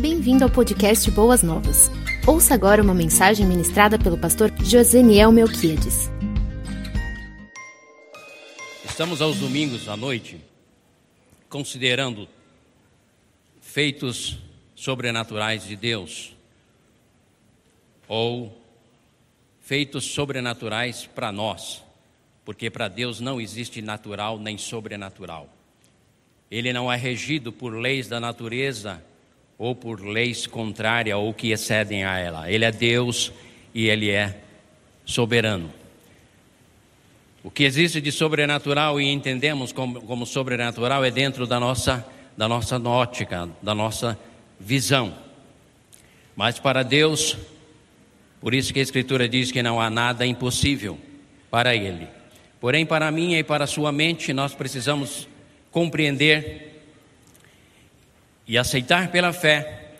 Bem-vindo ao podcast Boas Novas. Ouça agora uma mensagem ministrada pelo pastor Joseniel Melquiades. Estamos aos domingos à noite considerando feitos sobrenaturais de Deus ou feitos sobrenaturais para nós, porque para Deus não existe natural nem sobrenatural. Ele não é regido por leis da natureza ou por leis contrárias ou que excedem a ela. Ele é Deus e ele é soberano. O que existe de sobrenatural e entendemos como, como sobrenatural é dentro da nossa, da nossa ótica, da nossa visão. Mas para Deus, por isso que a Escritura diz que não há nada impossível para Ele. Porém, para mim e para sua mente, nós precisamos compreender e aceitar pela fé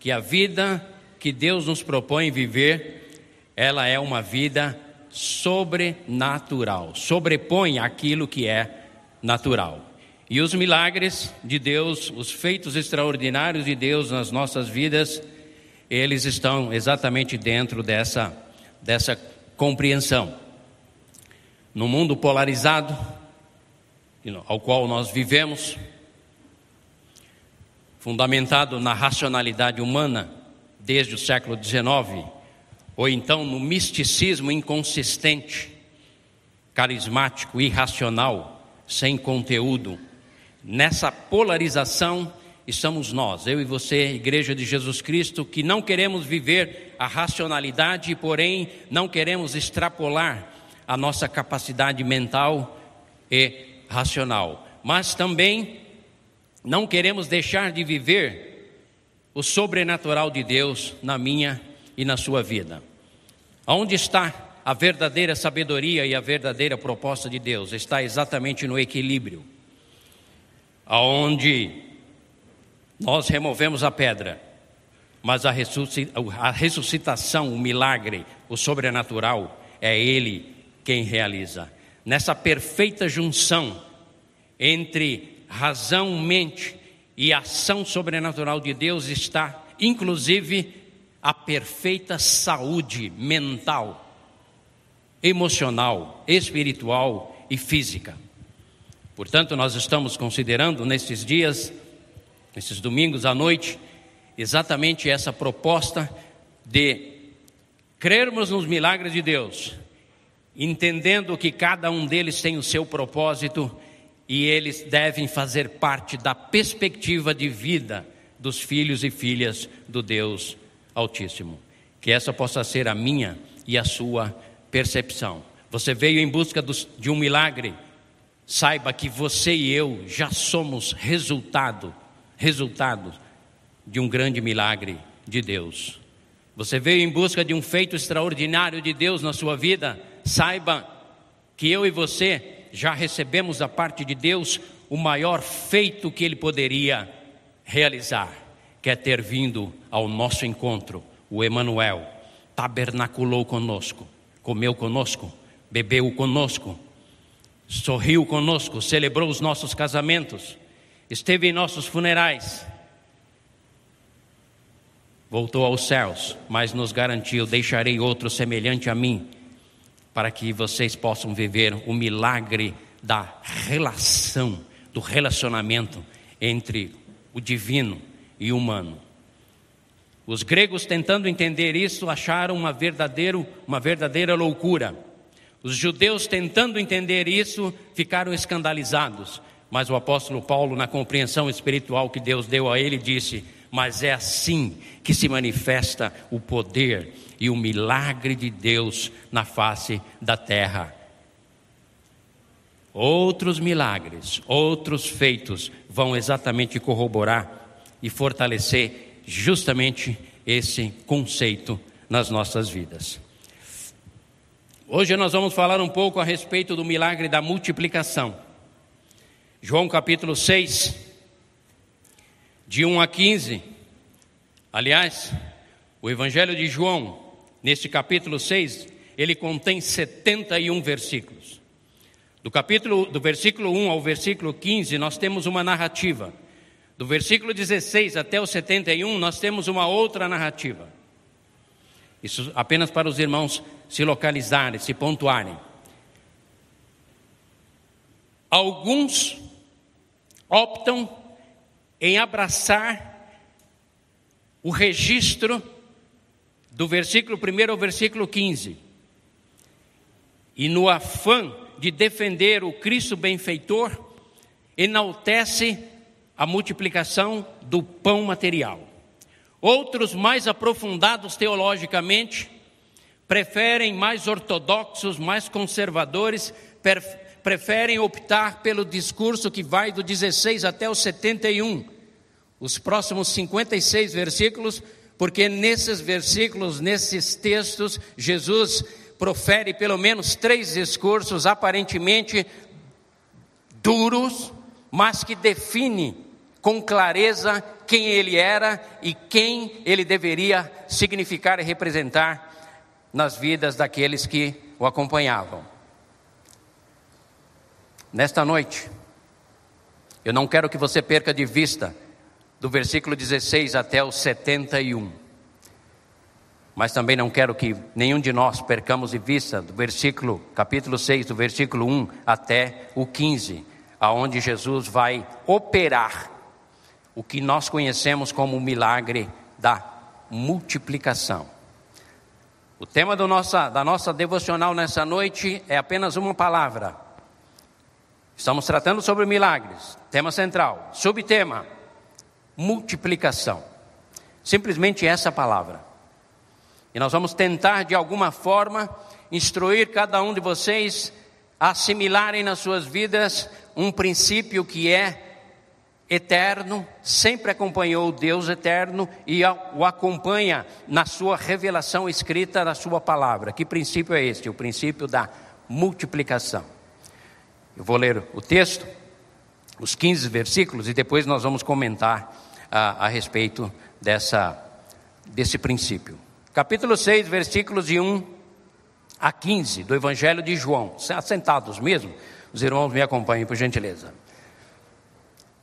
que a vida que Deus nos propõe viver, ela é uma vida sobrenatural, sobrepõe aquilo que é natural. E os milagres de Deus, os feitos extraordinários de Deus nas nossas vidas, eles estão exatamente dentro dessa, dessa compreensão. No mundo polarizado, ao qual nós vivemos, fundamentado na racionalidade humana desde o século XIX, ou então no misticismo inconsistente, carismático, irracional, sem conteúdo. Nessa polarização estamos nós, eu e você, Igreja de Jesus Cristo, que não queremos viver a racionalidade, porém não queremos extrapolar a nossa capacidade mental e racional, mas também não queremos deixar de viver o sobrenatural de Deus na minha e na sua vida. Aonde está a verdadeira sabedoria e a verdadeira proposta de Deus? Está exatamente no equilíbrio. Aonde nós removemos a pedra, mas a ressuscitação, o milagre, o sobrenatural, é Ele quem realiza. Nessa perfeita junção entre razão, mente e ação sobrenatural de Deus está, inclusive, a perfeita saúde mental, emocional, espiritual e física. Portanto, nós estamos considerando nesses dias, nesses domingos à noite, exatamente essa proposta de crermos nos milagres de Deus, entendendo que cada um deles tem o seu propósito e eles devem fazer parte da perspectiva de vida dos filhos e filhas do Deus Altíssimo. Que essa possa ser a minha e a sua percepção. Você veio em busca de um milagre, saiba que você e eu já somos resultado, resultado de um grande milagre de Deus. Você veio em busca de um feito extraordinário de Deus na sua vida, saiba que eu e você já recebemos da parte de Deus o maior feito que ele poderia realizar, que é ter vindo ao nosso encontro, o Emanuel, tabernaculou conosco, comeu conosco, bebeu conosco, sorriu conosco, celebrou os nossos casamentos, esteve em nossos funerais, voltou aos céus, mas nos garantiu: deixarei outro semelhante a mim para que vocês possam viver o milagre da relação, do relacionamento entre o divino e o humano. Os gregos, tentando entender isso, acharam uma, verdadeiro, uma verdadeira loucura. Os judeus, tentando entender isso, ficaram escandalizados. Mas o apóstolo Paulo, na compreensão espiritual que Deus deu a ele, disse: Mas é assim que se manifesta o poder e o milagre de Deus na face da terra. Outros milagres, outros feitos vão exatamente corroborar e fortalecer justamente esse conceito nas nossas vidas. Hoje nós vamos falar um pouco a respeito do milagre da multiplicação. João capítulo 6, de 1 a 15. Aliás, o Evangelho de João Neste capítulo 6, ele contém 71 versículos. Do capítulo do versículo 1 ao versículo 15, nós temos uma narrativa. Do versículo 16 até o 71, nós temos uma outra narrativa. Isso apenas para os irmãos se localizarem, se pontuarem. Alguns optam em abraçar o registro do versículo 1 ao versículo 15. E no afã de defender o Cristo benfeitor, enaltece a multiplicação do pão material. Outros, mais aprofundados teologicamente, preferem mais ortodoxos, mais conservadores, preferem optar pelo discurso que vai do 16 até o 71. Os próximos 56 versículos porque nesses versículos, nesses textos, Jesus profere pelo menos três discursos aparentemente duros, mas que define com clareza quem ele era e quem ele deveria significar e representar nas vidas daqueles que o acompanhavam. Nesta noite, eu não quero que você perca de vista do versículo 16 até o 71. Mas também não quero que nenhum de nós percamos de vista do versículo, capítulo 6, do versículo 1 até o 15, aonde Jesus vai operar o que nós conhecemos como o milagre da multiplicação. O tema nossa, da nossa devocional nessa noite é apenas uma palavra. Estamos tratando sobre milagres, tema central. Subtema: multiplicação. Simplesmente essa palavra. E nós vamos tentar, de alguma forma, instruir cada um de vocês a assimilarem nas suas vidas um princípio que é eterno, sempre acompanhou o Deus eterno e o acompanha na sua revelação escrita da sua palavra. Que princípio é este? O princípio da multiplicação. Eu vou ler o texto, os 15 versículos, e depois nós vamos comentar a, a respeito dessa, desse princípio. Capítulo 6, versículos de 1 a 15 do Evangelho de João. Assentados mesmo, os irmãos me acompanhem, por gentileza.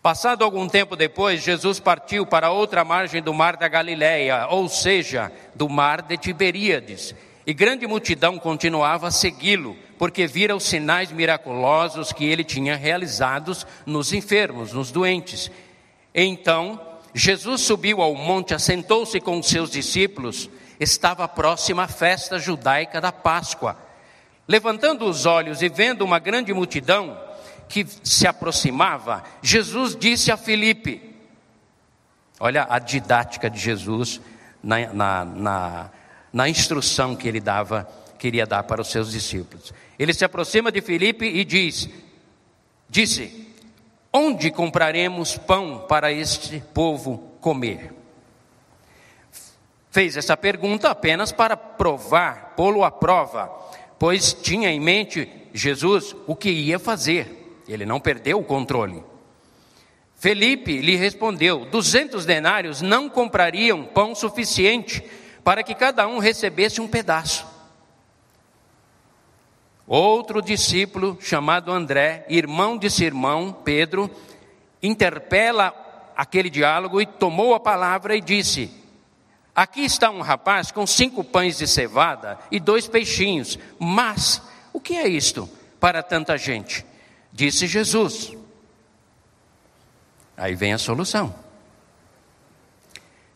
Passado algum tempo depois, Jesus partiu para outra margem do mar da Galileia, ou seja, do mar de Tiberíades, e grande multidão continuava a segui-lo, porque vira os sinais miraculosos que ele tinha realizados nos enfermos, nos doentes. Então, Jesus subiu ao monte, assentou-se com os seus discípulos, estava próxima a festa judaica da Páscoa. Levantando os olhos e vendo uma grande multidão que se aproximava, Jesus disse a Filipe: Olha a didática de Jesus na, na, na, na instrução que ele dava, queria dar para os seus discípulos. Ele se aproxima de Filipe e diz: Disse, Onde compraremos pão para este povo comer? Fez essa pergunta apenas para provar, pô-lo à prova, pois tinha em mente Jesus o que ia fazer. Ele não perdeu o controle. Felipe lhe respondeu: duzentos denários não comprariam pão suficiente para que cada um recebesse um pedaço. Outro discípulo, chamado André, irmão de Simão, Pedro, interpela aquele diálogo e tomou a palavra e disse: Aqui está um rapaz com cinco pães de cevada e dois peixinhos, mas o que é isto para tanta gente? Disse Jesus. Aí vem a solução.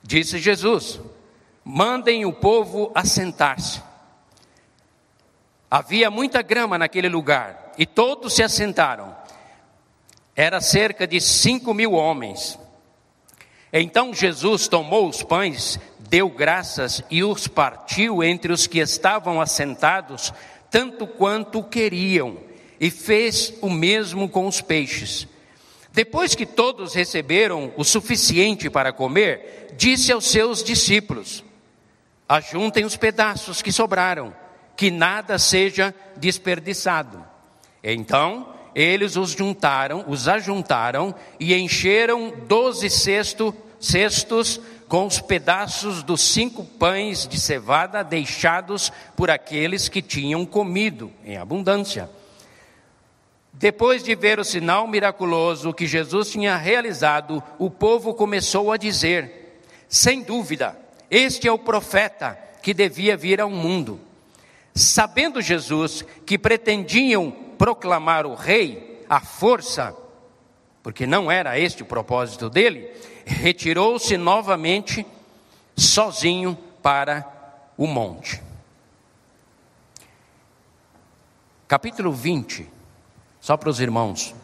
Disse Jesus: mandem o povo assentar-se. Havia muita grama naquele lugar e todos se assentaram. Era cerca de cinco mil homens. Então Jesus tomou os pães, deu graças e os partiu entre os que estavam assentados, tanto quanto queriam, e fez o mesmo com os peixes. Depois que todos receberam o suficiente para comer, disse aos seus discípulos: Ajuntem os pedaços que sobraram que nada seja desperdiçado. Então, eles os juntaram, os ajuntaram e encheram doze cesto, cestos com os pedaços dos cinco pães de cevada deixados por aqueles que tinham comido em abundância. Depois de ver o sinal miraculoso que Jesus tinha realizado, o povo começou a dizer: sem dúvida, este é o profeta que devia vir ao mundo. Sabendo Jesus que pretendiam proclamar o rei à força, porque não era este o propósito dele, retirou-se novamente sozinho para o monte. Capítulo 20, só para os irmãos,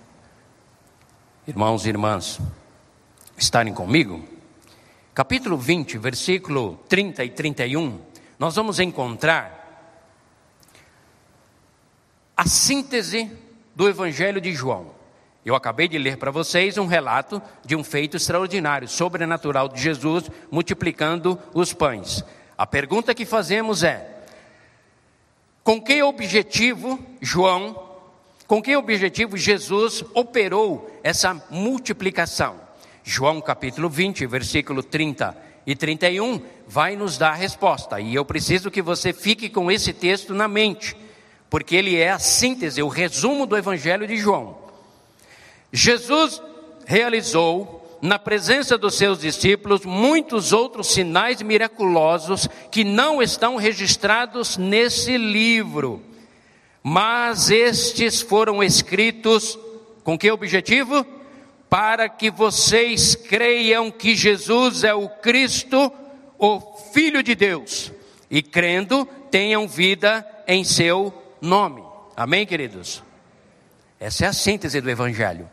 irmãos e irmãs, estarem comigo. Capítulo 20, versículo 30 e 31, nós vamos encontrar a síntese do Evangelho de João. Eu acabei de ler para vocês um relato de um feito extraordinário, sobrenatural de Jesus multiplicando os pães. A pergunta que fazemos é: com que objetivo João, com que objetivo Jesus operou essa multiplicação? João capítulo 20, versículo 30 e 31 vai nos dar a resposta. E eu preciso que você fique com esse texto na mente porque ele é a síntese, o resumo do Evangelho de João. Jesus realizou, na presença dos seus discípulos, muitos outros sinais miraculosos que não estão registrados nesse livro, mas estes foram escritos com que objetivo? Para que vocês creiam que Jesus é o Cristo, o Filho de Deus, e crendo, tenham vida em seu nome. Amém, queridos? Essa é a síntese do Evangelho.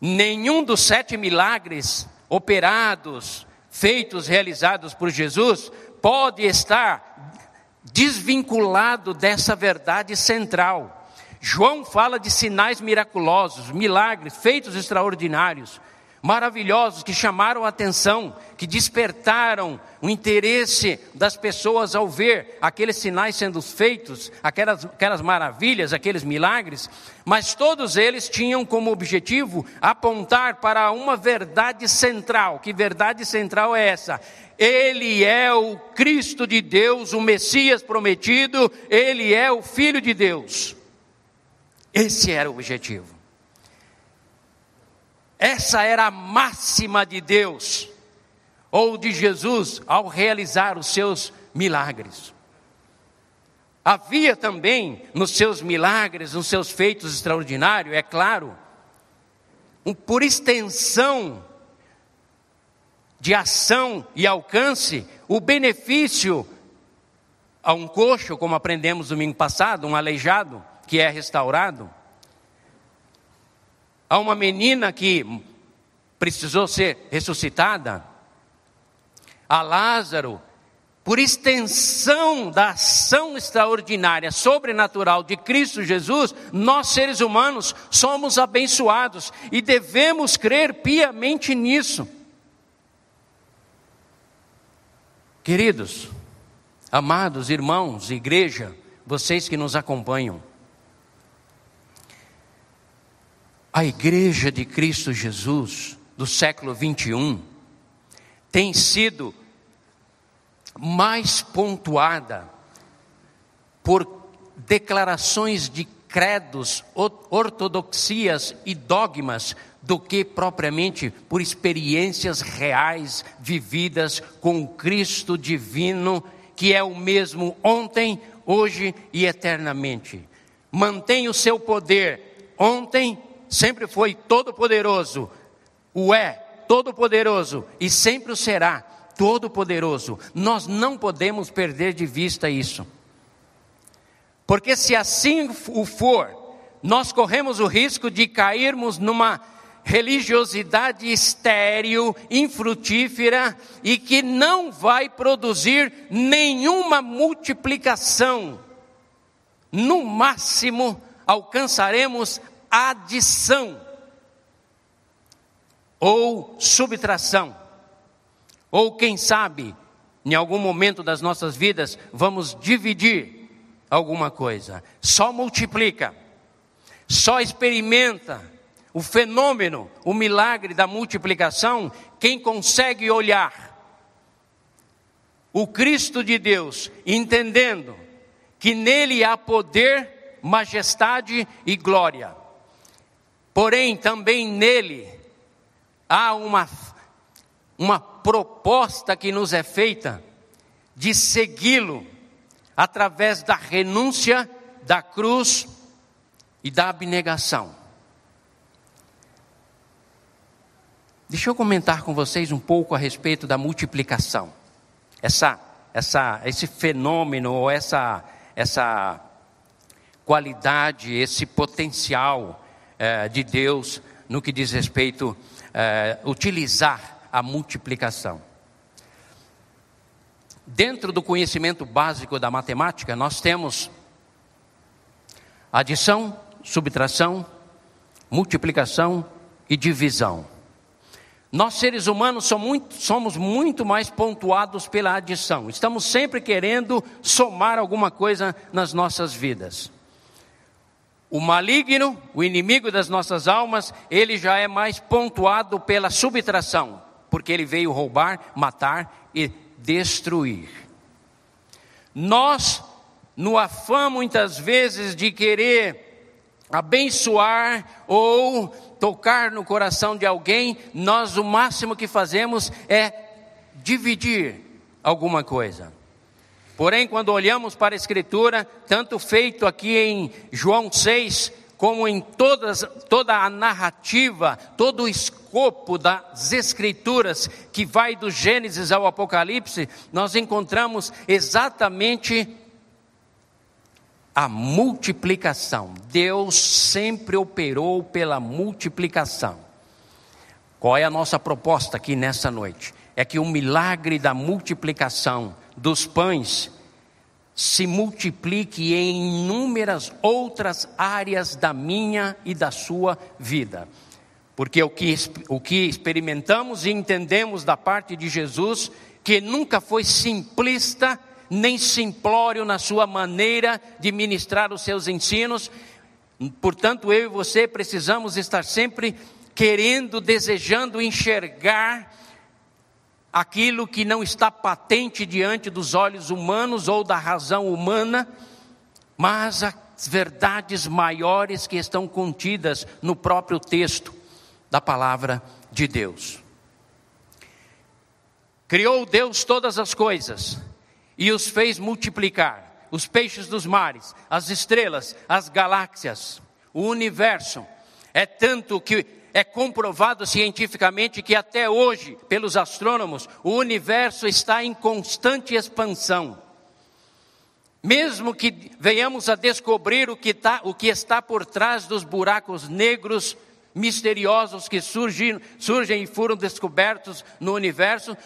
Nenhum dos sete milagres operados, feitos, realizados por Jesus, pode estar desvinculado dessa verdade central. João fala de sinais miraculosos, milagres, feitos extraordinários maravilhosos que chamaram a atenção, que despertaram o interesse das pessoas ao ver aqueles sinais sendo feitos, aquelas, aquelas maravilhas, aqueles milagres, mas todos eles tinham como objetivo apontar para uma verdade central. Que verdade central é essa? Ele é o Cristo de Deus, o Messias prometido, ele é o Filho de Deus. Esse era o objetivo. Essa era a máxima de Deus ou de Jesus ao realizar os seus milagres. Havia também nos seus milagres, nos seus feitos extraordinários, é claro, um, por extensão de ação e alcance, o benefício a um coxo, como aprendemos domingo passado, um aleijado que é restaurado a uma menina que precisou ser ressuscitada, a Lázaro, por extensão da ação extraordinária, sobrenatural de Cristo Jesus, nós seres humanos somos abençoados e devemos crer piamente nisso. Queridos, amados irmãos, igreja, vocês que nos acompanham, A igreja de Cristo Jesus do século 21 tem sido mais pontuada por declarações de credos, ortodoxias e dogmas do que propriamente por experiências reais vividas com o Cristo divino, que é o mesmo ontem, hoje e eternamente. Mantém o seu poder ontem, sempre foi todo-poderoso, o é todo-poderoso e sempre o será todo-poderoso. Nós não podemos perder de vista isso. Porque se assim o for, nós corremos o risco de cairmos numa religiosidade estéril, infrutífera e que não vai produzir nenhuma multiplicação. No máximo, alcançaremos adição ou subtração. Ou quem sabe, em algum momento das nossas vidas, vamos dividir alguma coisa. Só multiplica, só experimenta o fenômeno, o milagre da multiplicação, quem consegue olhar o Cristo de Deus, entendendo que nele há poder, majestade e glória Porém, também nele há uma, uma proposta que nos é feita de segui-lo através da renúncia, da cruz e da abnegação. Deixa eu comentar com vocês um pouco a respeito da multiplicação. Essa, essa, esse fenômeno, essa, essa qualidade, esse potencial eh, de Deus no que diz respeito a eh, utilizar a multiplicação. Dentro do conhecimento básico da matemática, nós temos adição, subtração, multiplicação e divisão. Nós, seres humanos, somos muito, somos muito mais pontuados pela adição. Estamos sempre querendo somar alguma coisa nas nossas vidas. O maligno, o inimigo das nossas almas, ele já é mais pontuado pela subtração, porque ele veio roubar, matar e destruir. Nós, no afã muitas vezes de querer abençoar ou tocar no coração de alguém, nós o máximo que fazemos é dividir alguma coisa. Porém, quando olhamos para a Escritura, tanto feito aqui em João 6, como em todas, toda a narrativa, todo o escopo das Escrituras, que vai do Gênesis ao Apocalipse, nós encontramos exatamente a multiplicação. Deus sempre operou pela multiplicação. Qual é a nossa proposta aqui nessa noite? É que o milagre da multiplicação dos pães se multiplique em inúmeras outras áreas da minha e da sua vida. Porque o que, o que experimentamos e entendemos da parte de Jesus, que nunca foi simplista, nem simplório na sua maneira de ministrar os seus ensinos. Portanto, eu e você precisamos estar sempre querendo, desejando enxergar aquilo que não está patente diante dos olhos humanos ou da razão humana, mas as verdades maiores que estão contidas no próprio texto da palavra de Deus. Criou Deus todas as coisas, e os fez multiplicar os peixes dos mares, as estrelas, as galáxias, o universo. É tanto que é comprovado cientificamente que até hoje, pelos astrônomos, o universo está em constante expansão. Mesmo que venhamos a descobrir o que, tá, o que está por trás dos buracos negros misteriosos que surgem, surgem e foram descobertos no universo,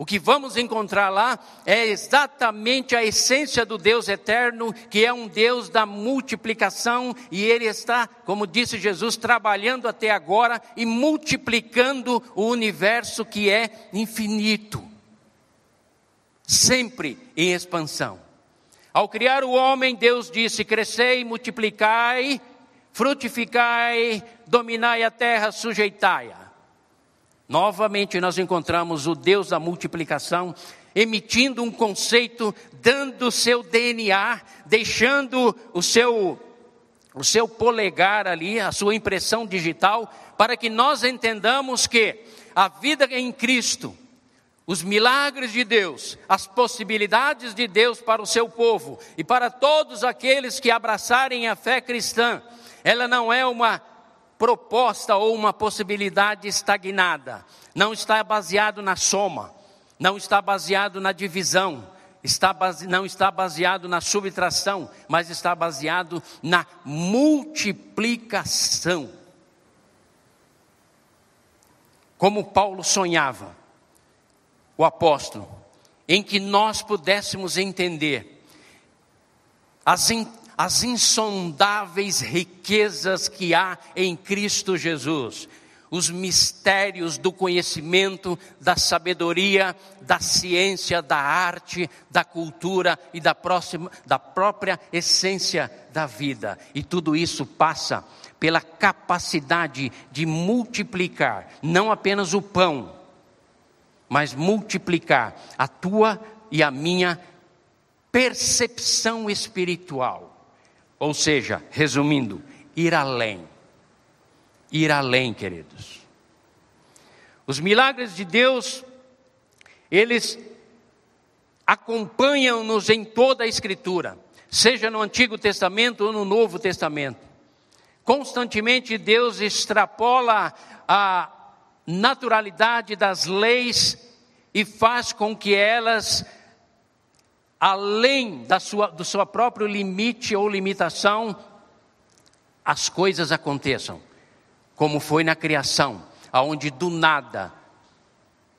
o que vamos encontrar lá é exatamente a essência do Deus eterno, que é um Deus da multiplicação, e Ele está, como disse Jesus, trabalhando até agora e multiplicando o universo que é infinito, sempre em expansão. Ao criar o homem, Deus disse: crescei, multiplicai, frutificai, dominai a terra, sujeitai-a. Novamente nós encontramos o Deus da multiplicação emitindo um conceito, dando o seu DNA, deixando o seu o seu polegar ali, a sua impressão digital, para que nós entendamos que a vida em Cristo, os milagres de Deus, as possibilidades de Deus para o seu povo e para todos aqueles que abraçarem a fé cristã, ela não é uma proposta ou uma possibilidade estagnada. Não está baseado na soma, não está baseado na divisão, está base, não está baseado na subtração, mas está baseado na multiplicação. Como Paulo sonhava, o apóstolo, em que nós pudéssemos entender as, as insondáveis riquezas que há em Cristo Jesus, os mistérios do conhecimento, da sabedoria, da ciência, da arte, da cultura e da, próxima, da própria essência da vida. E tudo isso passa pela capacidade de multiplicar, não apenas o pão, mas multiplicar a tua e a minha percepção espiritual ou seja, resumindo, ir além. ir além, queridos. Os milagres de Deus, eles acompanham-nos em toda a Escritura, seja no Antigo Testamento ou no Novo Testamento. Constantemente Deus extrapola a naturalidade das leis e faz com que elas, além da sua, do seu próprio limite ou limitação, as coisas aconteçam, como foi na criação, aonde do nada,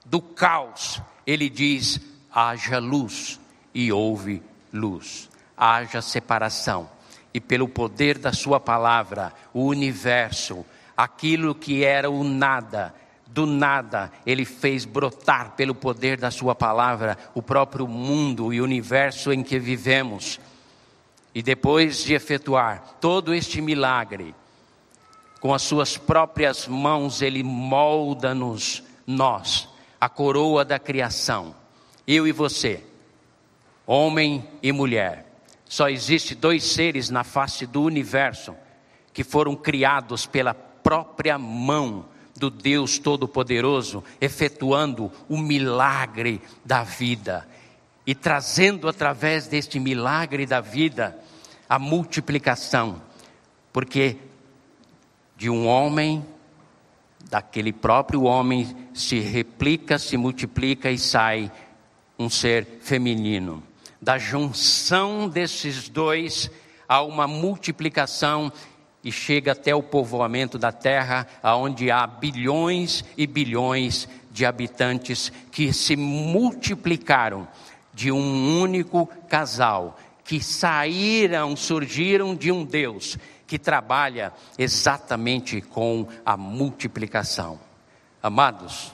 do caos, ele diz: haja luz e houve luz, haja separação. E pelo poder da Sua palavra, o universo, aquilo que era o nada, do nada, Ele fez brotar pelo poder da Sua palavra o próprio mundo e universo em que vivemos. E depois de efetuar todo este milagre, com as Suas próprias mãos, Ele molda-nos, nós, a coroa da criação, eu e você, homem e mulher. Só existe dois seres na face do universo que foram criados pela própria mão do Deus Todo-Poderoso, efetuando o milagre da vida e trazendo através deste milagre da vida a multiplicação, porque de um homem, daquele próprio homem, se replica, se multiplica e sai um ser feminino. Da junção desses dois há uma multiplicação e chega até o povoamento da terra, onde há bilhões e bilhões de habitantes que se multiplicaram de um único casal, que saíram, surgiram de um Deus que trabalha exatamente com a multiplicação. Amados,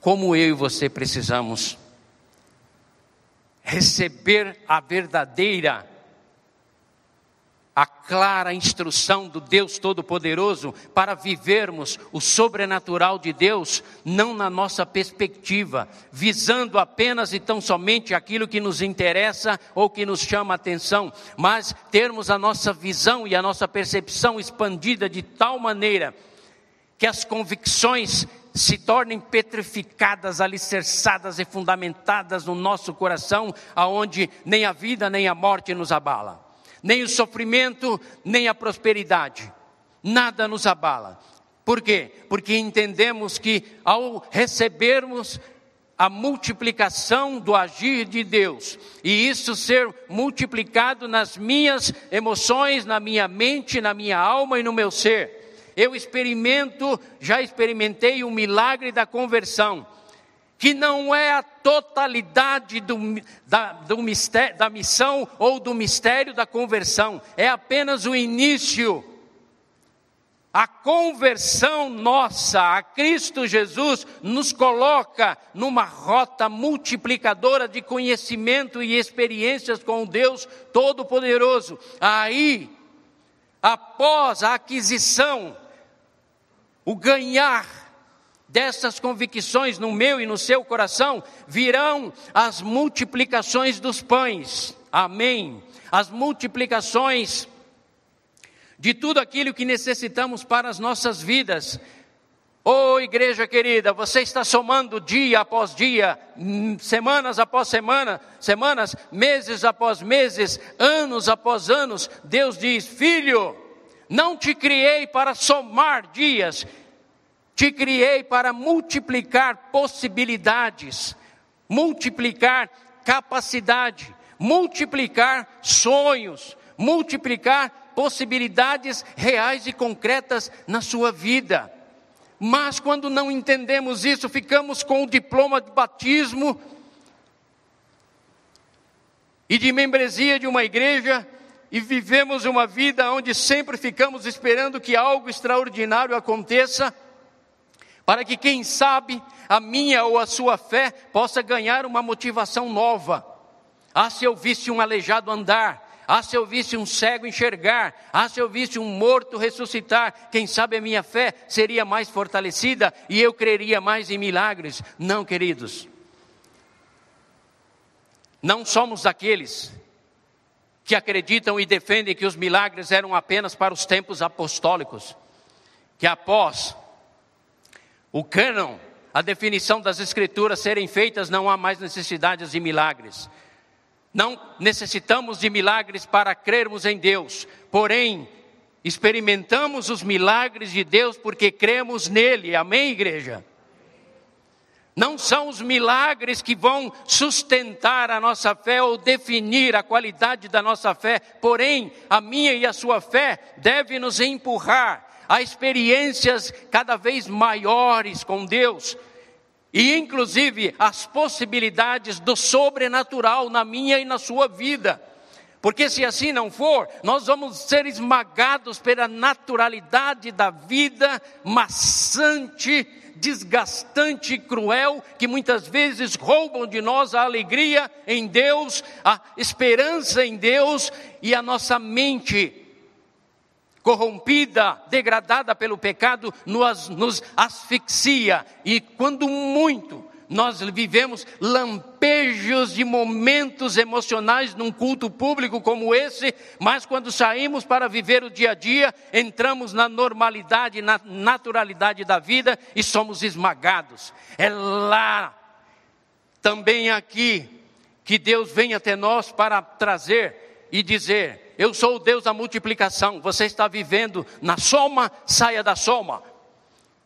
como eu e você precisamos receber a verdadeira a clara instrução do Deus Todo-Poderoso para vivermos o sobrenatural de Deus, não na nossa perspectiva, visando apenas e tão somente aquilo que nos interessa ou que nos chama a atenção, mas termos a nossa visão e a nossa percepção expandida de tal maneira que as convicções se tornem petrificadas, alicerçadas e fundamentadas no nosso coração, aonde nem a vida nem a morte nos abala nem o sofrimento, nem a prosperidade. Nada nos abala. Por quê? Porque entendemos que ao recebermos a multiplicação do agir de Deus, e isso ser multiplicado nas minhas emoções, na minha mente, na minha alma e no meu ser. Eu experimento, já experimentei o milagre da conversão que não é a totalidade do, da, do mistério, da missão ou do mistério da conversão, é apenas o início. A conversão nossa a Cristo Jesus nos coloca numa rota multiplicadora de conhecimento e experiências com Deus Todo-Poderoso. Aí, após a aquisição, o ganhar dessas convicções no meu e no seu coração, virão as multiplicações dos pães. Amém. As multiplicações de tudo aquilo que necessitamos para as nossas vidas. Ô oh, igreja querida, você está somando dia após dia, semanas após semana, semanas, meses após meses, anos após anos. Deus diz: Filho, não te criei para somar dias, te criei para multiplicar possibilidades, multiplicar capacidade, multiplicar sonhos, multiplicar possibilidades reais e concretas na sua vida. Mas quando não entendemos isso, ficamos com o diploma de batismo e de membresia de uma igreja e vivemos uma vida onde sempre ficamos esperando que algo extraordinário aconteça para que, quem sabe, a minha ou a sua fé possa ganhar uma motivação nova. Ah, se eu visse um aleijado andar, ah, se eu visse um cego enxergar, ah, se eu visse um morto ressuscitar, quem sabe a minha fé seria mais fortalecida e eu creria mais em milagres. Não, queridos. Não somos daqueles que acreditam e defendem que os milagres eram apenas para os tempos apostólicos que após o cânon, a definição das escrituras serem feitas, não há mais necessidades de milagres. Não necessitamos de milagres para crermos em Deus, porém, experimentamos os milagres de Deus porque cremos nele. Amém, igreja? Não são os milagres que vão sustentar a nossa fé ou definir a qualidade da nossa fé, porém, a minha e a sua fé deve nos empurrar a experiências cada vez maiores com Deus, e inclusive as possibilidades do sobrenatural na minha e na sua vida. Porque se assim não for, nós vamos ser esmagados pela naturalidade da vida maçante, desgastante e cruel, que muitas vezes roubam de nós a alegria em Deus, a esperança em Deus e a nossa mente corrompida, degradada pelo pecado, nos, nos asfixia. E quando muito nós vivemos lampejos de momentos emocionais num culto público como esse, mas quando saímos para viver o dia a dia, entramos na normalidade, na naturalidade da vida e somos esmagados. É lá, também aqui, que Deus vem até nós para trazer e dizer: eu sou o Deus da multiplicação. Você está vivendo na soma, saia da soma.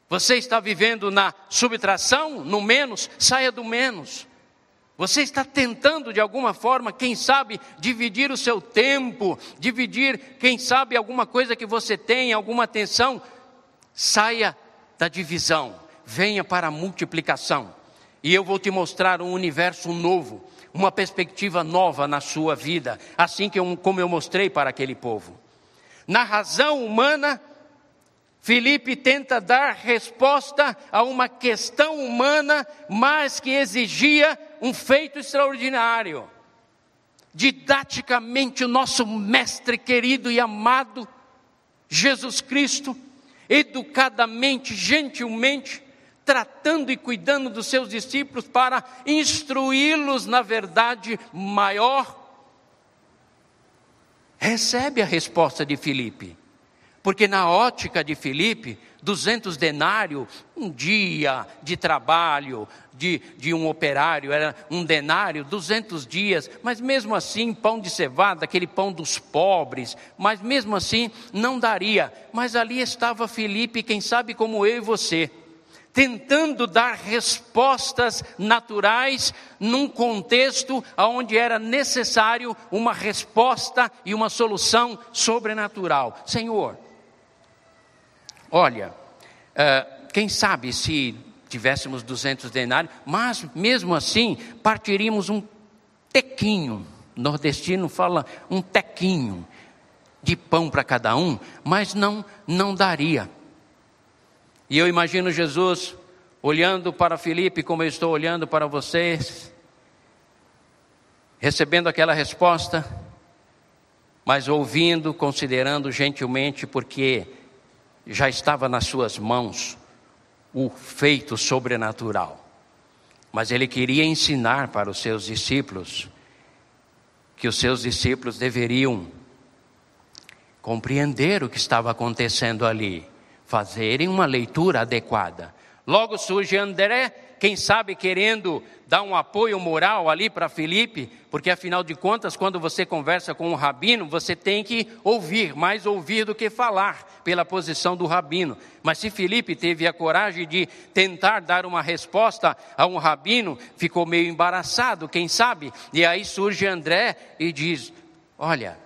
Você está vivendo na subtração, no menos, saia do menos. Você está tentando de alguma forma, quem sabe, dividir o seu tempo, dividir, quem sabe, alguma coisa que você tem, alguma atenção, saia da divisão, venha para a multiplicação. E eu vou te mostrar um universo novo uma perspectiva nova na sua vida, assim que eu, como eu mostrei para aquele povo. Na razão humana, Felipe tenta dar resposta a uma questão humana, mas que exigia um feito extraordinário. Didaticamente, o nosso mestre querido e amado, Jesus Cristo, educadamente, gentilmente, tratando e cuidando dos seus discípulos para instruí-los na verdade maior? Recebe a resposta de Filipe. Porque na ótica de Filipe, 200 denários, um dia de trabalho de, de um operário, era um denário, 200 dias, mas mesmo assim, pão de cevada, aquele pão dos pobres, mas mesmo assim não daria. Mas ali estava Filipe, quem sabe como eu e você tentando dar respostas naturais num contexto onde era necessário uma resposta e uma solução sobrenatural. Senhor, olha, uh, quem sabe se tivéssemos 200 denários, mas mesmo assim partiríamos um tequinho. Nordestino fala um tequinho de pão para cada um, mas não não daria. E eu imagino Jesus olhando para Felipe como eu estou olhando para vocês, recebendo aquela resposta, mas ouvindo, considerando gentilmente, porque já estava nas suas mãos o feito sobrenatural. Mas ele queria ensinar para os seus discípulos que os seus discípulos deveriam compreender o que estava acontecendo ali fazerem uma leitura adequada. Logo surge André, quem sabe querendo dar um apoio moral ali para Felipe, porque afinal de contas, quando você conversa com um rabino, você tem que ouvir, mais ouvir do que falar, pela posição do rabino. Mas se Felipe teve a coragem de tentar dar uma resposta a um rabino, ficou meio embaraçado, quem sabe? E aí surge André e diz: Olha,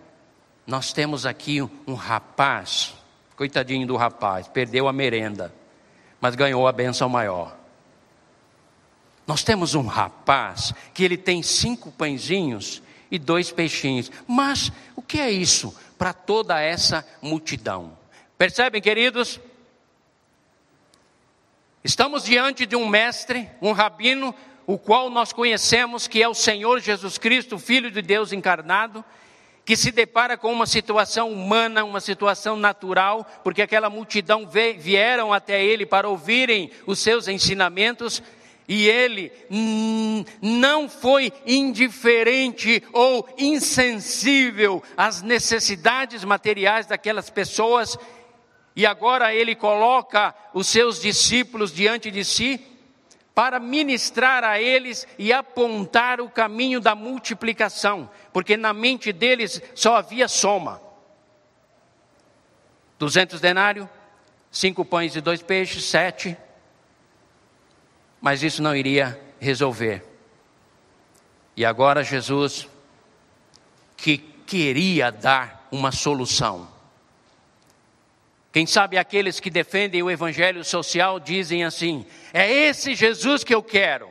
nós temos aqui um rapaz Coitadinho do rapaz, perdeu a merenda, mas ganhou a benção maior. Nós temos um rapaz que ele tem cinco pãezinhos e dois peixinhos. Mas o que é isso para toda essa multidão? Percebem, queridos? Estamos diante de um mestre, um rabino, o qual nós conhecemos que é o Senhor Jesus Cristo, Filho de Deus encarnado, que se depara com uma situação humana, uma situação natural, porque aquela multidão vieram até ele para ouvirem os seus ensinamentos, e ele não foi indiferente ou insensível às necessidades materiais daquelas pessoas, e agora ele coloca os seus discípulos diante de si para ministrar a eles e apontar o caminho da multiplicação, porque na mente deles só havia soma. 200 denários, cinco pães e dois peixes, sete. Mas isso não iria resolver. E agora Jesus, que queria dar uma solução. Quem sabe aqueles que defendem o evangelho social dizem assim: é esse Jesus que eu quero.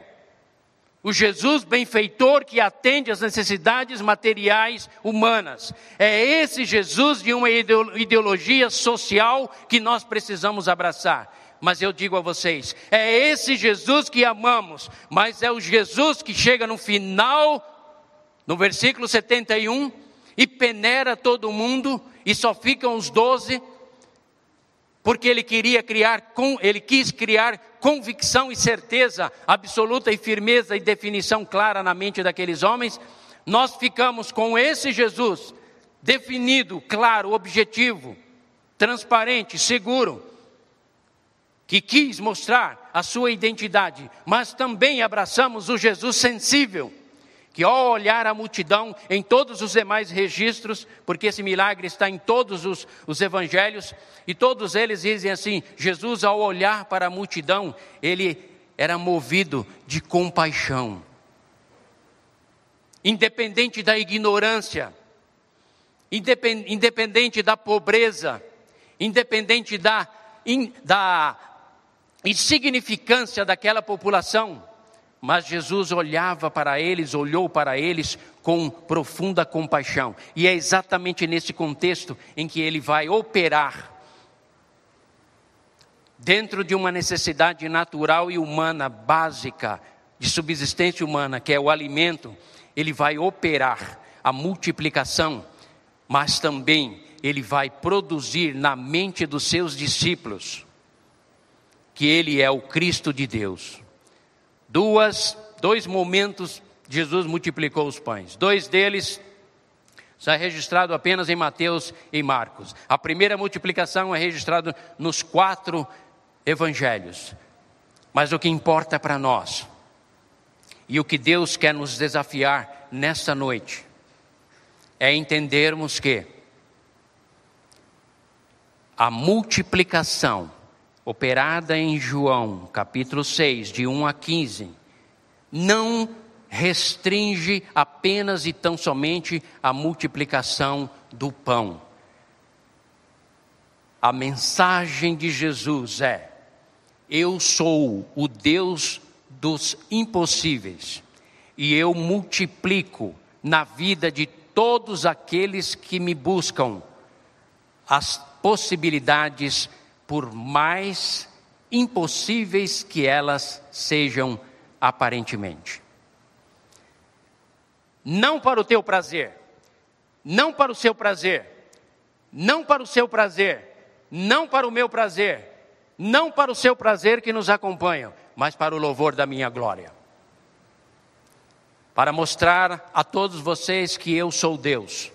O Jesus benfeitor que atende às necessidades materiais humanas. É esse Jesus de uma ideologia social que nós precisamos abraçar. Mas eu digo a vocês, é esse Jesus que amamos, mas é o Jesus que chega no final, no versículo 71, e peneira todo mundo, e só ficam os doze, porque ele queria criar, ele quis criar convicção e certeza absoluta e firmeza e definição clara na mente daqueles homens, nós ficamos com esse Jesus definido, claro, objetivo, transparente, seguro, que quis mostrar a sua identidade, mas também abraçamos o Jesus sensível, que ao olhar a multidão em todos os demais registros, porque esse milagre está em todos os, os evangelhos, e todos eles dizem assim: Jesus, ao olhar para a multidão, ele era movido de compaixão. Independente da ignorância, independente da pobreza, independente da, da insignificância daquela população, mas Jesus olhava para eles, olhou para eles com profunda compaixão. E é exatamente nesse contexto em que ele vai operar dentro de uma necessidade natural e humana básica de subsistência humana, que é o alimento, ele vai operar a multiplicação, mas também ele vai produzir na mente dos seus discípulos que ele é o Cristo de Deus duas, dois momentos Jesus multiplicou os pães. Dois deles está registrado apenas em Mateus e Marcos. A primeira multiplicação é registrada nos quatro evangelhos. Mas o que importa para nós e o que Deus quer nos desafiar nesta noite é entendermos que a multiplicação operada em João, capítulo 6, de 1 a 15, não restringe apenas e tão somente a multiplicação do pão. A mensagem de Jesus é: Eu sou o Deus dos impossíveis, e eu multiplico na vida de todos aqueles que me buscam as possibilidades por mais impossíveis que elas sejam aparentemente. Não para o teu prazer, não para o seu prazer, não para o seu prazer, não para o meu prazer, não para o seu prazer que nos acompanha, mas para o louvor da minha glória. Para mostrar a todos vocês que eu sou Deus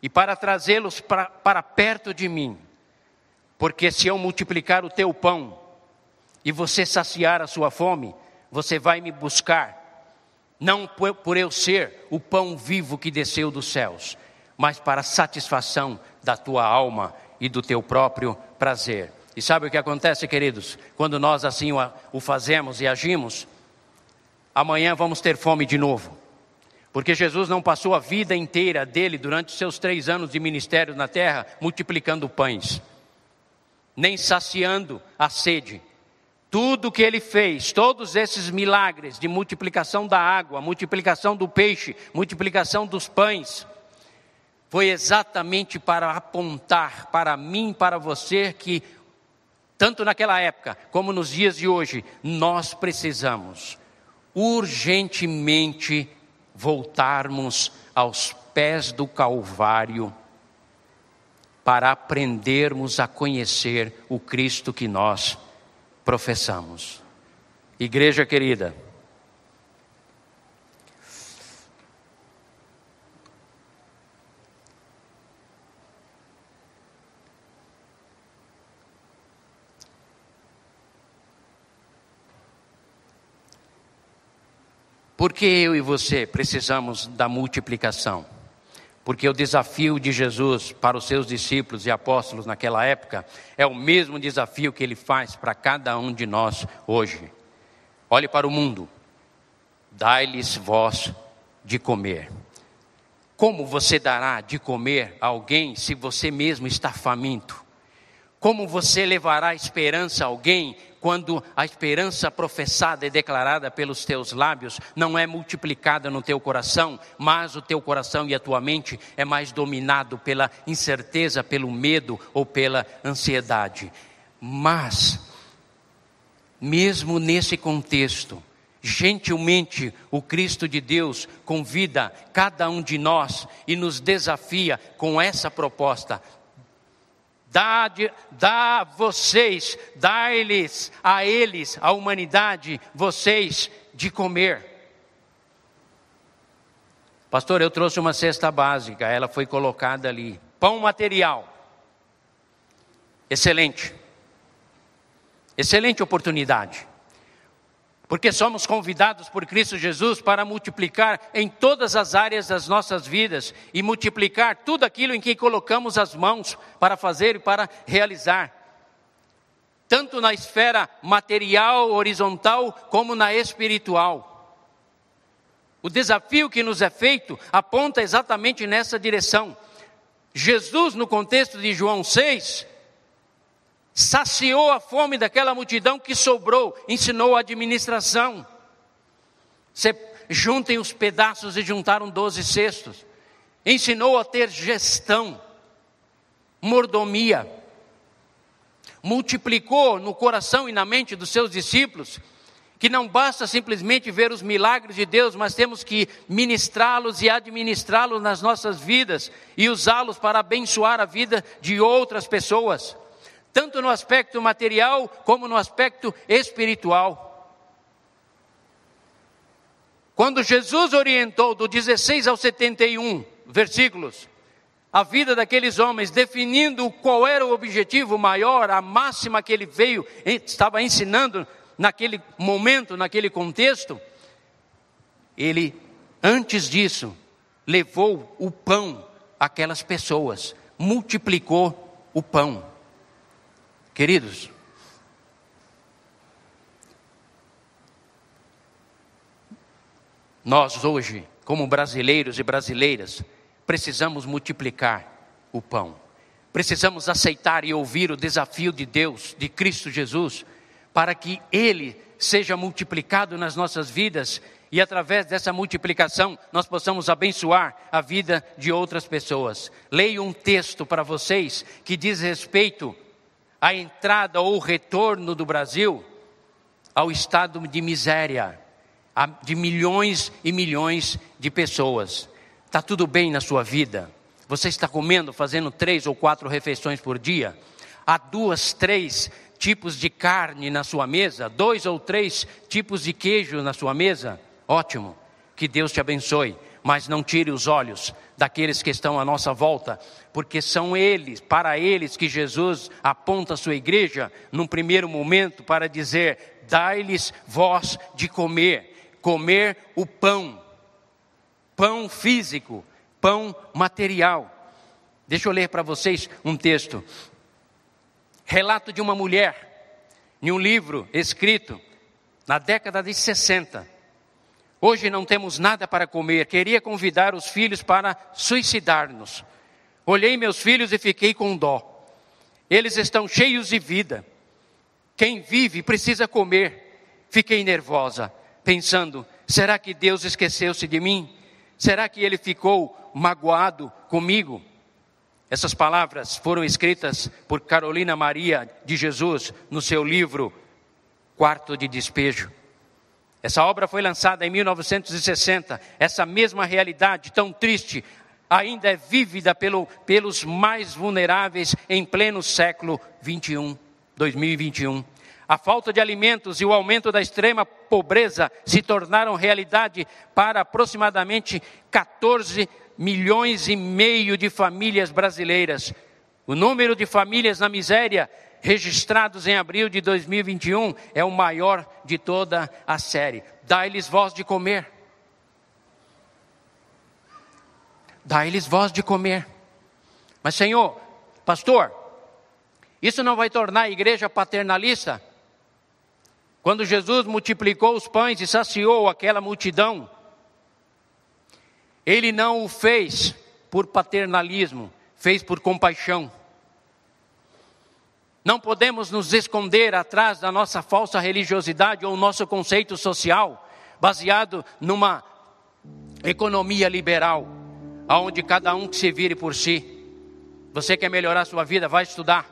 e para trazê-los para, para perto de mim porque se eu multiplicar o teu pão e você saciar a sua fome, você vai me buscar, não por eu ser o pão vivo que desceu dos céus, mas para a satisfação da tua alma e do teu próprio prazer. E sabe o que acontece, queridos? Quando nós assim o fazemos e agimos, amanhã vamos ter fome de novo. Porque Jesus não passou a vida inteira dele, durante seus três anos de ministério na terra, multiplicando pães nem saciando a sede. Tudo que ele fez, todos esses milagres de multiplicação da água, multiplicação do peixe, multiplicação dos pães, foi exatamente para apontar para mim, para você, que tanto naquela época como nos dias de hoje, nós precisamos urgentemente voltarmos aos pés do Calvário para aprendermos a conhecer o Cristo que nós professamos. Igreja querida, Por que eu e você precisamos da multiplicação? Porque o desafio de Jesus para os seus discípulos e apóstolos naquela época é o mesmo desafio que ele faz para cada um de nós hoje. Olhe para o mundo, dai-lhes voz de comer. Como você dará de comer a alguém se você mesmo está faminto? Como você levará esperança a alguém quando a esperança professada e declarada pelos teus lábios não é multiplicada no teu coração, mas o teu coração e a tua mente é mais dominado pela incerteza, pelo medo ou pela ansiedade? Mas, mesmo nesse contexto, gentilmente o Cristo de Deus convida cada um de nós e nos desafia com essa proposta: dá, dá vocês, dá-lhes a eles, a humanidade, vocês de comer. Pastor, eu trouxe uma cesta básica, ela foi colocada ali. Pão material. Excelente. Excelente oportunidade. Porque somos convidados por Cristo Jesus para multiplicar em todas as áreas das nossas vidas e multiplicar tudo aquilo em que colocamos as mãos para fazer e para realizar. Tanto na esfera material, horizontal, como na espiritual. O desafio que nos é feito aponta exatamente nessa direção. Jesus, no contexto de João 6, saciou a fome daquela multidão que sobrou, ensinou a administração. Você juntem os pedaços e juntaram doze cestos. Ensinou a ter gestão, mordomia. Multiplicou no coração e na mente dos seus discípulos que não basta simplesmente ver os milagres de Deus, mas temos que ministrá-los e administrá-los nas nossas vidas e usá-los para abençoar a vida de outras pessoas tanto no aspecto material como no aspecto espiritual. Quando Jesus orientou do 16 ao 71 versículos, a vida daqueles homens, definindo qual era o objetivo maior, a máxima que ele veio, estava ensinando naquele momento, naquele contexto, ele, antes disso, levou o pão àquelas pessoas, multiplicou o pão. Queridos, nós hoje, como brasileiros e brasileiras, precisamos multiplicar o pão. Precisamos aceitar e ouvir o desafio de Deus, de Cristo Jesus, para que Ele seja multiplicado nas nossas vidas e através dessa multiplicação nós possamos abençoar a vida de outras pessoas. Leio um texto para vocês que diz respeito a entrada ou o retorno do Brasil ao estado de miséria de milhões e milhões de pessoas. Está tudo bem na sua vida? Você está comendo, fazendo três ou quatro refeições por dia? Há duas, três tipos de carne na sua mesa? Dois ou três tipos de queijo na sua mesa? Ótimo. Que Deus te abençoe mas não tire os olhos daqueles que estão à nossa volta, porque são eles, para eles que Jesus aponta a sua igreja, num primeiro momento, para dizer: dai-lhes voz de comer, comer o pão, pão físico, pão material. Deixa eu ler para vocês um texto. Relato de uma mulher, em um livro escrito na década de 60 Hoje não temos nada para comer. Queria convidar os filhos para suicidar-nos. Olhei meus filhos e fiquei com dó. Eles estão cheios de vida. Quem vive precisa comer. Fiquei nervosa, pensando: será que Deus esqueceu-se de mim? Será que ele ficou magoado comigo? Essas palavras foram escritas por Carolina Maria de Jesus no seu livro Quarto de Despejo. Essa obra foi lançada em 1960. Essa mesma realidade tão triste ainda é vívida pelo, pelos mais vulneráveis em pleno século 21, 2021. A falta de alimentos e o aumento da extrema pobreza se tornaram realidade para aproximadamente 14 milhões e meio de famílias brasileiras. O número de famílias na miséria registrados em abril de 2021, é o maior de toda a série. Dá-lhes voz de comer. Dá-lhes voz de comer. Mas, Senhor, pastor, isso não vai tornar a igreja paternalista? Quando Jesus multiplicou os pães e saciou aquela multidão, ele não o fez por paternalismo, fez por compaixão. Não podemos nos esconder atrás da nossa falsa religiosidade ou nosso conceito social, baseado numa economia liberal, aonde cada um que se vire por si. Você quer melhorar sua vida, vai estudar.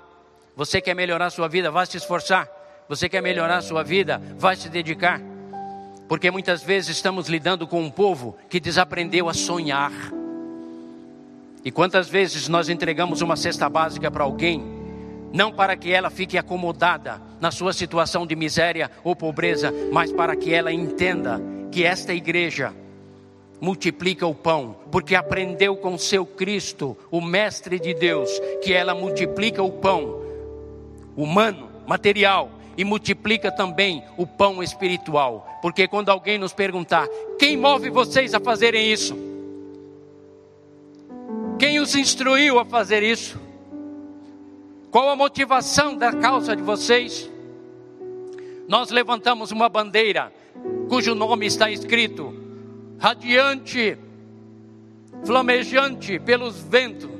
Você quer melhorar sua vida, vai se esforçar. Você quer melhorar sua vida, vai se dedicar. Porque muitas vezes estamos lidando com um povo que desaprendeu a sonhar. E quantas vezes nós entregamos uma cesta básica para alguém não para que ela fique acomodada na sua situação de miséria ou pobreza, mas para que ela entenda que esta igreja multiplica o pão, porque aprendeu com seu Cristo, o Mestre de Deus, que ela multiplica o pão humano, material, e multiplica também o pão espiritual. Porque quando alguém nos perguntar: quem move vocês a fazerem isso? Quem os instruiu a fazer isso? Qual a motivação da causa de vocês? Nós levantamos uma bandeira cujo nome está escrito radiante, flamejante pelos ventos.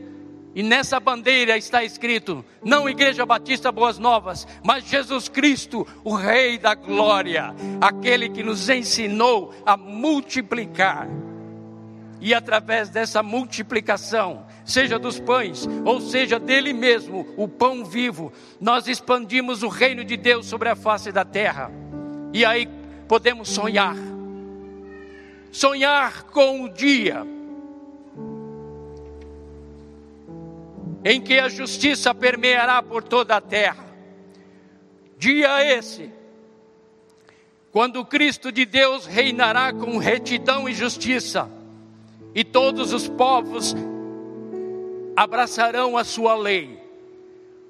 E nessa bandeira está escrito: não Igreja Batista Boas Novas, mas Jesus Cristo, o Rei da Glória, aquele que nos ensinou a multiplicar. E através dessa multiplicação, seja dos pães, ou seja dele mesmo, o pão vivo, nós expandimos o reino de Deus sobre a face da terra. E aí podemos sonhar. Sonhar com o dia em que a justiça permeará por toda a terra. Dia esse, quando Cristo de Deus reinará com retidão e justiça, e todos os povos abraçarão a sua lei.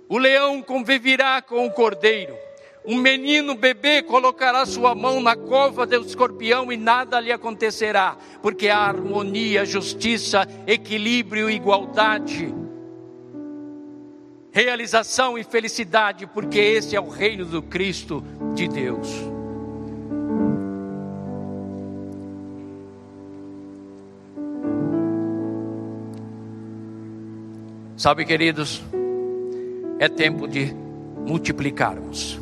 O leão conviverá com o cordeiro. Um menino bebê colocará sua mão na cova do escorpião e nada lhe acontecerá, porque há harmonia, justiça, equilíbrio, igualdade, realização e felicidade, porque esse é o reino do Cristo de Deus. Sabe, queridos, é tempo de multiplicarmos.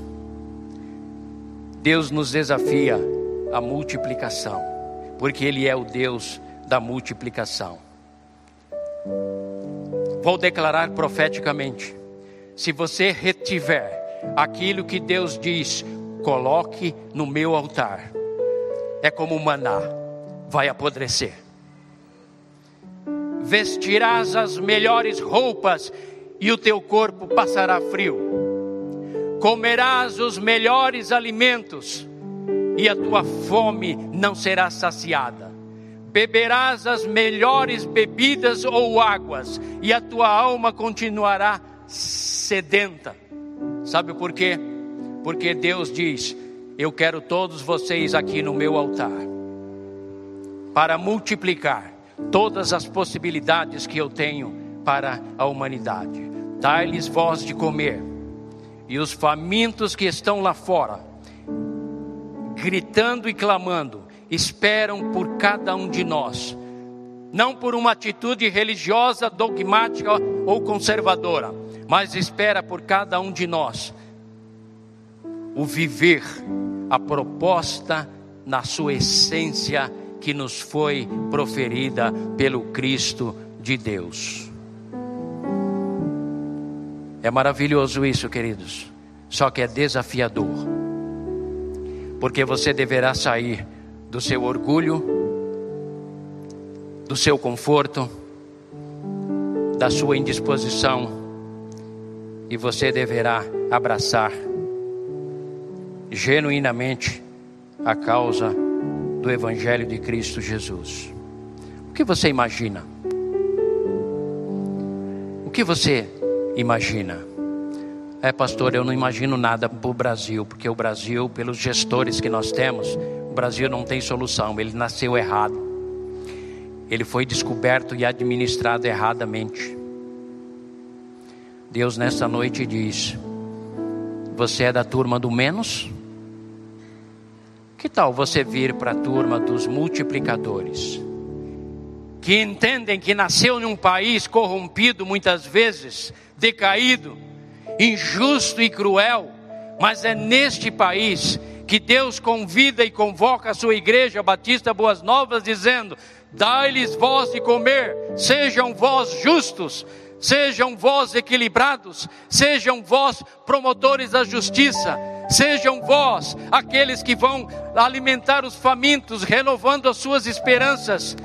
Deus nos desafia a multiplicação, porque Ele é o Deus da multiplicação. Vou declarar profeticamente: se você retiver aquilo que Deus diz, coloque no meu altar, é como maná, vai apodrecer vestirás as melhores roupas e o teu corpo passará frio. Comerás os melhores alimentos e a tua fome não será saciada. Beberás as melhores bebidas ou águas e a tua alma continuará sedenta. Sabe por quê? Porque Deus diz: Eu quero todos vocês aqui no meu altar para multiplicar todas as possibilidades que eu tenho para a humanidade. Dai-lhes voz de comer, e os famintos que estão lá fora, gritando e clamando, esperam por cada um de nós, não por uma atitude religiosa, dogmática ou conservadora, mas espera por cada um de nós o viver a proposta na sua essência que nos foi proferida pelo Cristo de Deus. É maravilhoso isso, queridos, só que é desafiador, porque você deverá sair do seu orgulho, do seu conforto, da sua indisposição, e você deverá abraçar genuinamente a causa do Evangelho de Cristo Jesus. O que você imagina? O que você imagina? É, pastor, eu não imagino nada para o Brasil, porque o Brasil, pelos gestores que nós temos, o Brasil não tem solução, ele nasceu errado. ele foi descoberto e administrado erradamente. Deus nessa noite diz: Você é da turma do menos? Que tal você vir para a turma dos multiplicadores? Que entendem que nasceu num país corrompido, muitas vezes, decaído, injusto e cruel, mas é neste país que Deus convida e convoca a sua igreja Batista Boas Novas, dizendo: Dai-lhes voz de comer, sejam vós justos, sejam vós equilibrados, sejam vós promotores da justiça, sejam vós aqueles que vão alimentar os famintos, renovando as suas esperanças,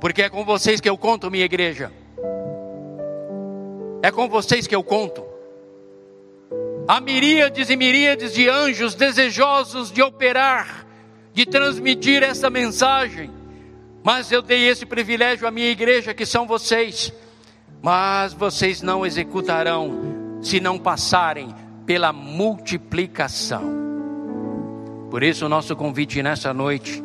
porque é com vocês que eu conto, minha igreja, é com vocês que eu conto. Há miríades e miríades de anjos desejosos de operar, de transmitir essa mensagem. Mas eu dei esse privilégio à minha igreja, que são vocês. Mas vocês não executarão se não passarem pela multiplicação. Por isso, o nosso convite nessa noite,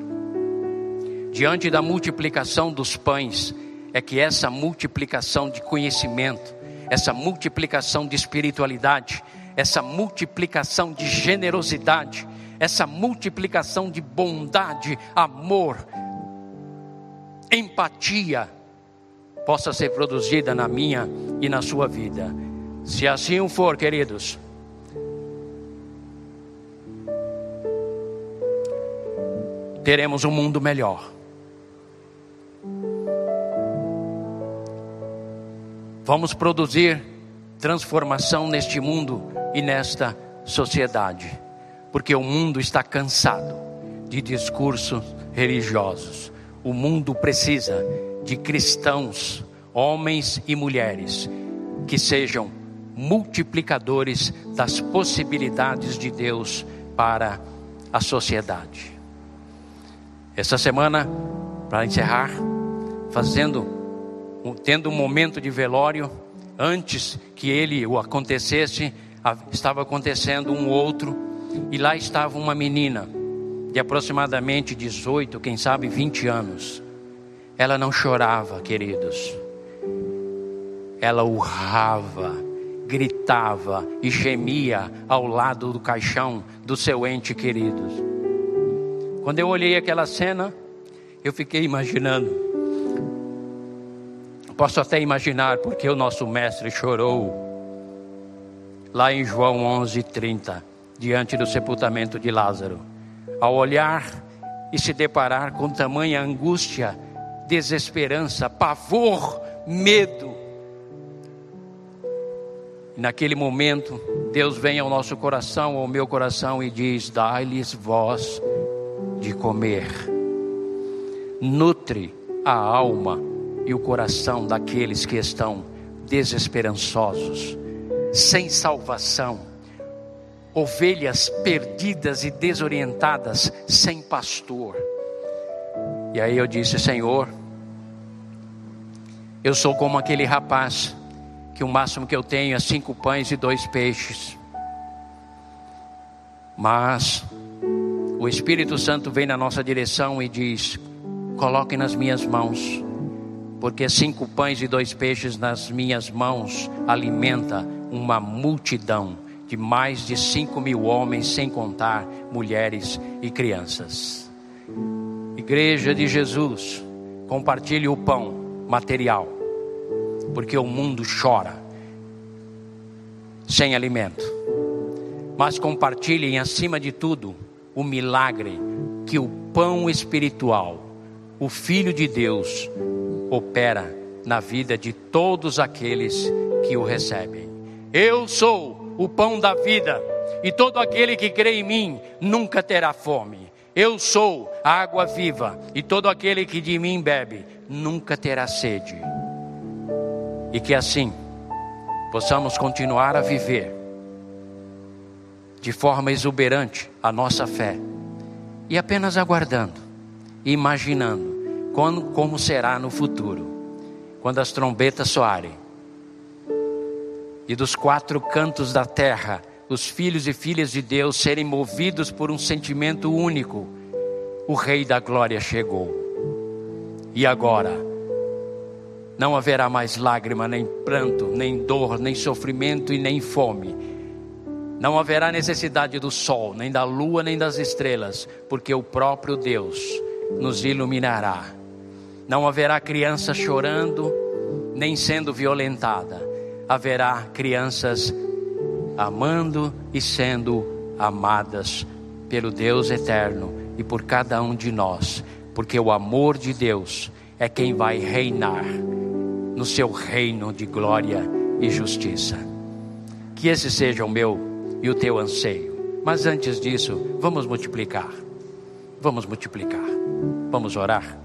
diante da multiplicação dos pães, é que essa multiplicação de conhecimento, essa multiplicação de espiritualidade, essa multiplicação de generosidade, essa multiplicação de bondade, amor, empatia, possa ser produzida na minha e na sua vida. Se assim for, queridos, teremos um mundo melhor. Vamos produzir transformação neste mundo e nesta sociedade, porque o mundo está cansado de discursos religiosos. O mundo precisa de cristãos, homens e mulheres, que sejam multiplicadores das possibilidades de Deus para a sociedade. Essa semana, para encerrar, fazendo, tendo um momento de velório, antes que ele o acontecesse, estava acontecendo um outro, e lá estava uma menina de aproximadamente 18, quem sabe 20 anos. Ela não chorava, queridos. Ela urrava, gritava e gemia ao lado do caixão do seu ente querido. Quando eu olhei aquela cena, eu fiquei imaginando Posso até imaginar porque o nosso mestre chorou lá em João 11:30, diante do sepultamento de Lázaro, ao olhar e se deparar com tamanha angústia, desesperança, pavor, medo. Naquele momento, Deus vem ao nosso coração, ao meu coração e diz: Dai-lhes voz de comer. Nutre a alma e o coração daqueles que estão desesperançosos, sem salvação, ovelhas perdidas e desorientadas, sem pastor. E aí eu disse: Senhor, eu sou como aquele rapaz que o máximo que eu tenho é cinco pães e dois peixes. Mas o Espírito Santo vem na nossa direção e diz: coloque nas minhas mãos porque cinco pães e dois peixes nas minhas mãos alimenta uma multidão de mais de cinco mil homens, sem contar mulheres e crianças. Igreja de Jesus, compartilhe o pão material, porque o mundo chora sem alimento. Mas compartilhem acima de tudo o milagre que o pão espiritual, o Filho de Deus, opera na vida de todos aqueles que o recebem. Eu sou o pão da vida, e todo aquele que crê em mim nunca terá fome. Eu sou a água viva, e todo aquele que de mim bebe nunca terá sede. E que assim possamos continuar a viver de forma exuberante a nossa fé e apenas aguardando, imaginando como, como será no futuro, quando as trombetas soarem, e dos quatro cantos da terra, os filhos e filhas de Deus serem movidos por um sentimento único: o Rei da Glória chegou. E agora, não haverá mais lágrima, nem pranto, nem dor, nem sofrimento e nem fome. Não haverá necessidade do sol, nem da lua, nem das estrelas, porque o próprio Deus nos iluminará. Não haverá criança chorando, nem sendo violentada. Haverá crianças amando e sendo amadas pelo Deus eterno e por cada um de nós, porque o amor de Deus é quem vai reinar no seu reino de glória e justiça. Que esse seja o meu e o teu anseio. Mas antes disso, vamos multiplicar. Vamos multiplicar. Vamos orar.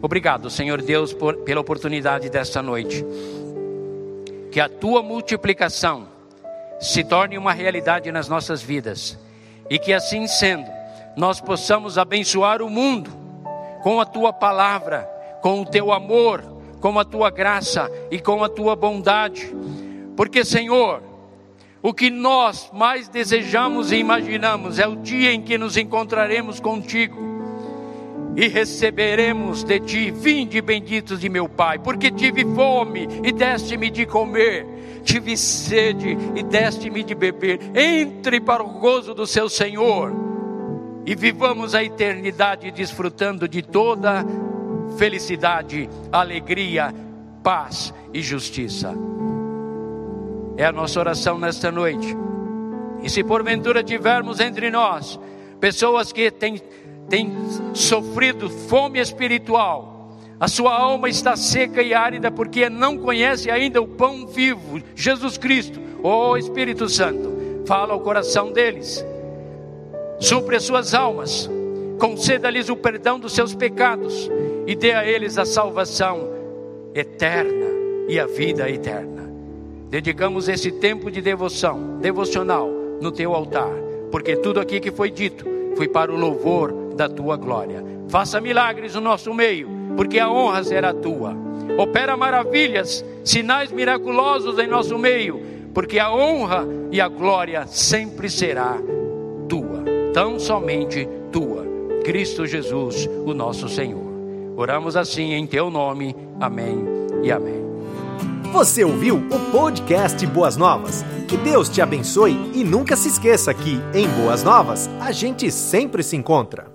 Obrigado, Senhor Deus, por, pela oportunidade desta noite. Que a tua multiplicação se torne uma realidade nas nossas vidas. E que assim sendo, nós possamos abençoar o mundo com a tua palavra, com o teu amor, com a tua graça e com a tua bondade. Porque, Senhor, o que nós mais desejamos e imaginamos é o dia em que nos encontraremos contigo e receberemos de ti, vinde benditos de meu Pai, porque tive fome e deste-me de comer, tive sede e deste-me de beber. Entre para o gozo do seu Senhor e vivamos a eternidade desfrutando de toda felicidade, alegria, paz e justiça. É a nossa oração nesta noite. E se porventura tivermos entre nós pessoas que têm, têm sofrido fome espiritual, a sua alma está seca e árida porque não conhece ainda o pão vivo, Jesus Cristo, o Espírito Santo, fala ao coração deles supre as suas almas, conceda-lhes o perdão dos seus pecados e dê a eles a salvação eterna e a vida eterna. Dedicamos esse tempo de devoção, devocional, no teu altar, porque tudo aqui que foi dito foi para o louvor da tua glória. Faça milagres no nosso meio, porque a honra será tua. Opera maravilhas, sinais miraculosos em nosso meio, porque a honra e a glória sempre será tua tão somente tua, Cristo Jesus, o nosso Senhor. Oramos assim em teu nome. Amém e amém. Você ouviu o podcast Boas Novas? Que Deus te abençoe e nunca se esqueça que em Boas Novas a gente sempre se encontra.